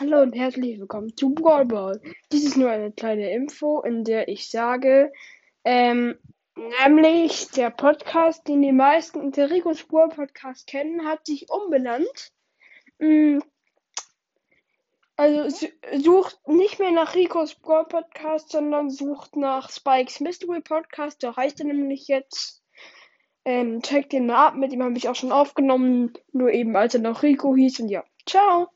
Hallo und herzlich willkommen zu Brawl Ball. Dies ist nur eine kleine Info, in der ich sage, ähm, nämlich der Podcast, den die meisten unter Ricos Brawl Podcast kennen, hat sich umbenannt. Mm, also sucht nicht mehr nach Rico's Brawl Podcast, sondern sucht nach Spikes Mystery Podcast. Der heißt er nämlich jetzt. Ähm, checkt den mal ab, mit ihm habe ich auch schon aufgenommen, nur eben als er noch Rico hieß und ja. Ciao!